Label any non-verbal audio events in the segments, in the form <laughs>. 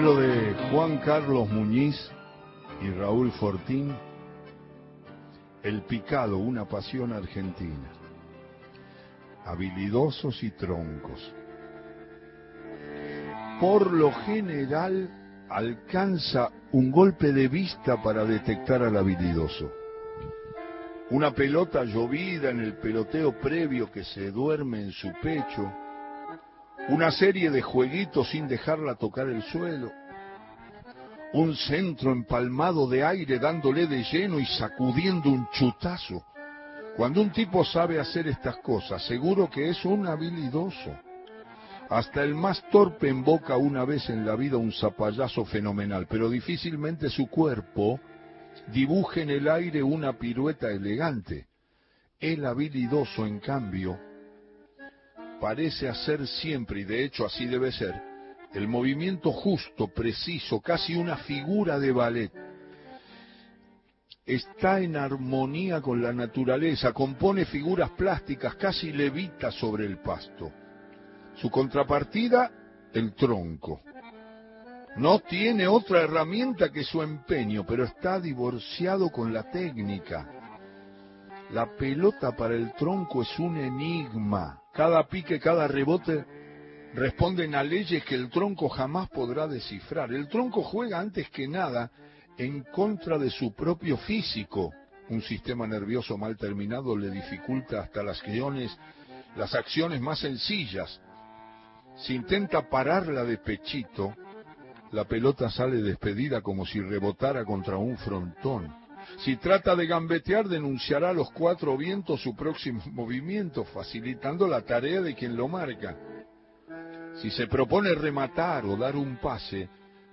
libro de Juan Carlos Muñiz y Raúl Fortín, El picado, una pasión argentina. Habilidosos y troncos. Por lo general alcanza un golpe de vista para detectar al habilidoso. Una pelota llovida en el peloteo previo que se duerme en su pecho, una serie de jueguitos sin dejarla tocar el suelo, un centro empalmado de aire dándole de lleno y sacudiendo un chutazo. Cuando un tipo sabe hacer estas cosas, seguro que es un habilidoso. Hasta el más torpe invoca una vez en la vida un zapallazo fenomenal, pero difícilmente su cuerpo dibuje en el aire una pirueta elegante. El habilidoso, en cambio, parece hacer siempre, y de hecho así debe ser, el movimiento justo, preciso, casi una figura de ballet. Está en armonía con la naturaleza, compone figuras plásticas, casi levita sobre el pasto. Su contrapartida, el tronco. No tiene otra herramienta que su empeño, pero está divorciado con la técnica. La pelota para el tronco es un enigma. Cada pique, cada rebote responden a leyes que el tronco jamás podrá descifrar. El tronco juega antes que nada en contra de su propio físico. Un sistema nervioso mal terminado le dificulta hasta las acciones, las acciones más sencillas. Si intenta pararla de pechito, la pelota sale despedida como si rebotara contra un frontón. Si trata de gambetear, denunciará a los cuatro vientos su próximo <laughs> movimiento, facilitando la tarea de quien lo marca. Si se propone rematar o dar un pase,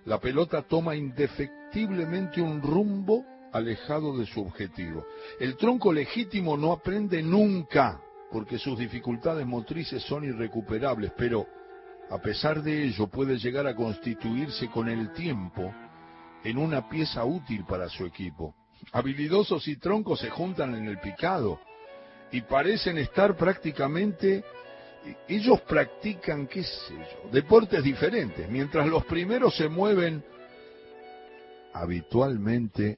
la pelota toma indefectiblemente un rumbo alejado de su objetivo. El tronco legítimo no aprende nunca, porque sus dificultades motrices son irrecuperables, pero a pesar de ello puede llegar a constituirse con el tiempo en una pieza útil para su equipo. Habilidosos y troncos se juntan en el picado y parecen estar prácticamente ellos practican, qué sé yo, deportes diferentes, mientras los primeros se mueven habitualmente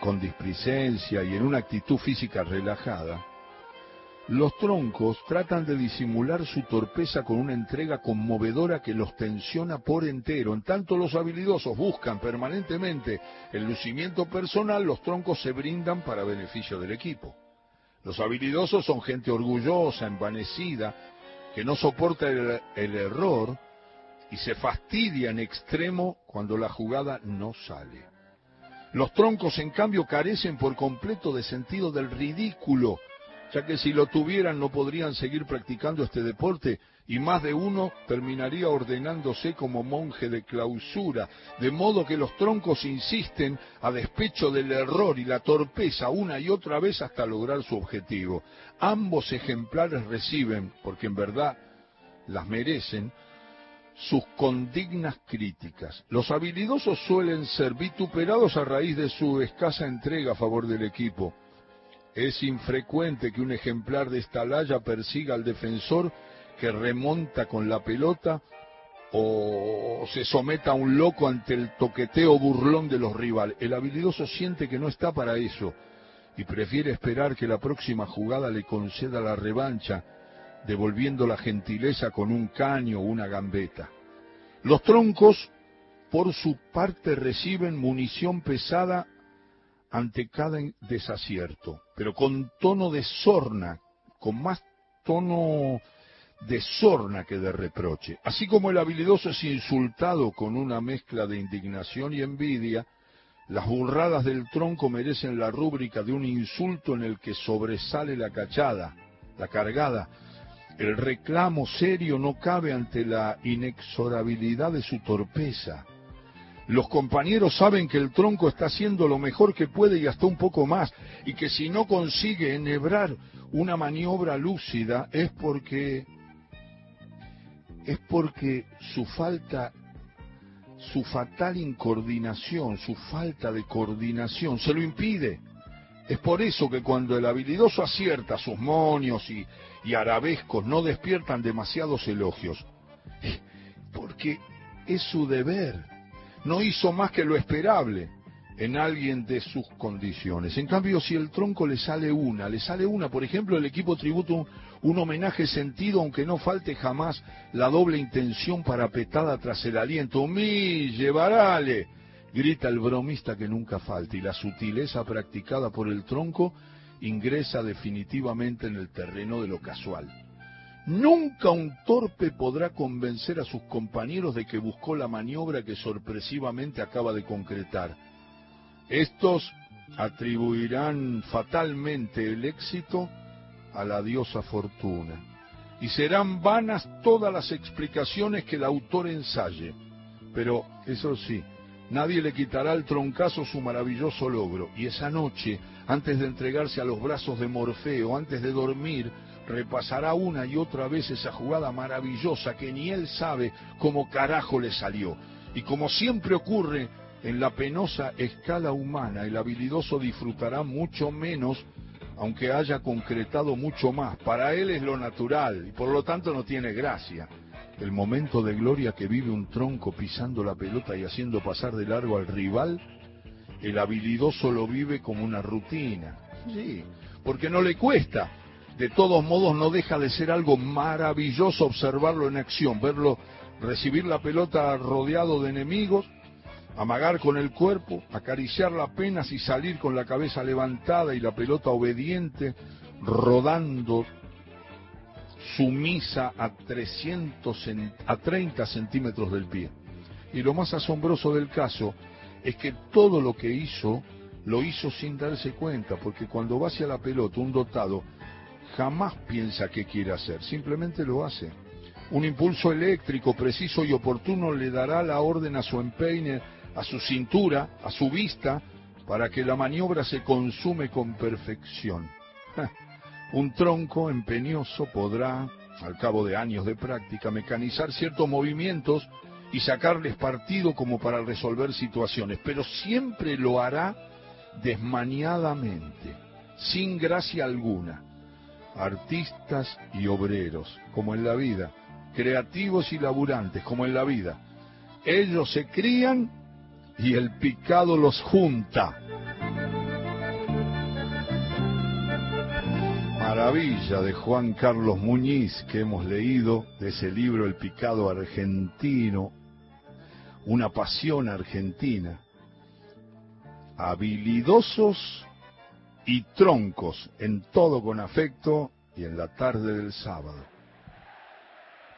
con displicencia y en una actitud física relajada, los troncos tratan de disimular su torpeza con una entrega conmovedora que los tensiona por entero. En tanto los habilidosos buscan permanentemente el lucimiento personal, los troncos se brindan para beneficio del equipo. Los habilidosos son gente orgullosa, envanecida, que no soporta el, el error y se fastidia en extremo cuando la jugada no sale. Los troncos, en cambio, carecen por completo de sentido del ridículo ya que si lo tuvieran no podrían seguir practicando este deporte y más de uno terminaría ordenándose como monje de clausura, de modo que los troncos insisten a despecho del error y la torpeza una y otra vez hasta lograr su objetivo. Ambos ejemplares reciben, porque en verdad las merecen, sus condignas críticas. Los habilidosos suelen ser vituperados a raíz de su escasa entrega a favor del equipo es infrecuente que un ejemplar de esta laya persiga al defensor que remonta con la pelota o se someta a un loco ante el toqueteo burlón de los rivales. El habilidoso siente que no está para eso y prefiere esperar que la próxima jugada le conceda la revancha, devolviendo la gentileza con un caño o una gambeta. Los troncos, por su parte, reciben munición pesada ante cada desacierto, pero con tono de sorna, con más tono de sorna que de reproche. Así como el habilidoso es insultado con una mezcla de indignación y envidia, las burradas del tronco merecen la rúbrica de un insulto en el que sobresale la cachada, la cargada. El reclamo serio no cabe ante la inexorabilidad de su torpeza. Los compañeros saben que el tronco está haciendo lo mejor que puede y hasta un poco más, y que si no consigue enhebrar una maniobra lúcida es porque es porque su falta su fatal incoordinación, su falta de coordinación se lo impide. Es por eso que cuando el habilidoso acierta sus monios y, y arabescos no despiertan demasiados elogios. Porque es su deber. No hizo más que lo esperable en alguien de sus condiciones. En cambio, si el tronco le sale una, le sale una, por ejemplo, el equipo tributo un, homenaje sentido, aunque no falte jamás la doble intención parapetada tras el aliento. ¡Mi, llevarale! grita el bromista que nunca falta, y la sutileza practicada por el tronco ingresa definitivamente en el terreno de lo casual. Nunca un torpe podrá convencer a sus compañeros de que buscó la maniobra que sorpresivamente acaba de concretar. Estos atribuirán fatalmente el éxito a la diosa fortuna y serán vanas todas las explicaciones que el autor ensaye. Pero, eso sí, nadie le quitará al troncazo su maravilloso logro y esa noche, antes de entregarse a los brazos de Morfeo, antes de dormir, repasará una y otra vez esa jugada maravillosa que ni él sabe cómo carajo le salió. Y como siempre ocurre en la penosa escala humana, el habilidoso disfrutará mucho menos, aunque haya concretado mucho más. Para él es lo natural y por lo tanto no tiene gracia. El momento de gloria que vive un tronco pisando la pelota y haciendo pasar de largo al rival, el habilidoso lo vive como una rutina. Sí, porque no le cuesta de todos modos no deja de ser algo maravilloso observarlo en acción, verlo recibir la pelota rodeado de enemigos, amagar con el cuerpo, acariciarla apenas y salir con la cabeza levantada y la pelota obediente, rodando sumisa a, 300, a 30 centímetros del pie. Y lo más asombroso del caso es que todo lo que hizo, lo hizo sin darse cuenta, porque cuando va hacia la pelota un dotado, jamás piensa qué quiere hacer, simplemente lo hace. Un impulso eléctrico preciso y oportuno le dará la orden a su empeine, a su cintura, a su vista, para que la maniobra se consume con perfección. Un tronco empeñoso podrá, al cabo de años de práctica, mecanizar ciertos movimientos y sacarles partido como para resolver situaciones, pero siempre lo hará desmaniadamente, sin gracia alguna artistas y obreros, como en la vida, creativos y laburantes, como en la vida. Ellos se crían y el picado los junta. Maravilla de Juan Carlos Muñiz que hemos leído de ese libro El picado argentino, una pasión argentina. Habilidosos y troncos en todo con afecto y en la tarde del sábado.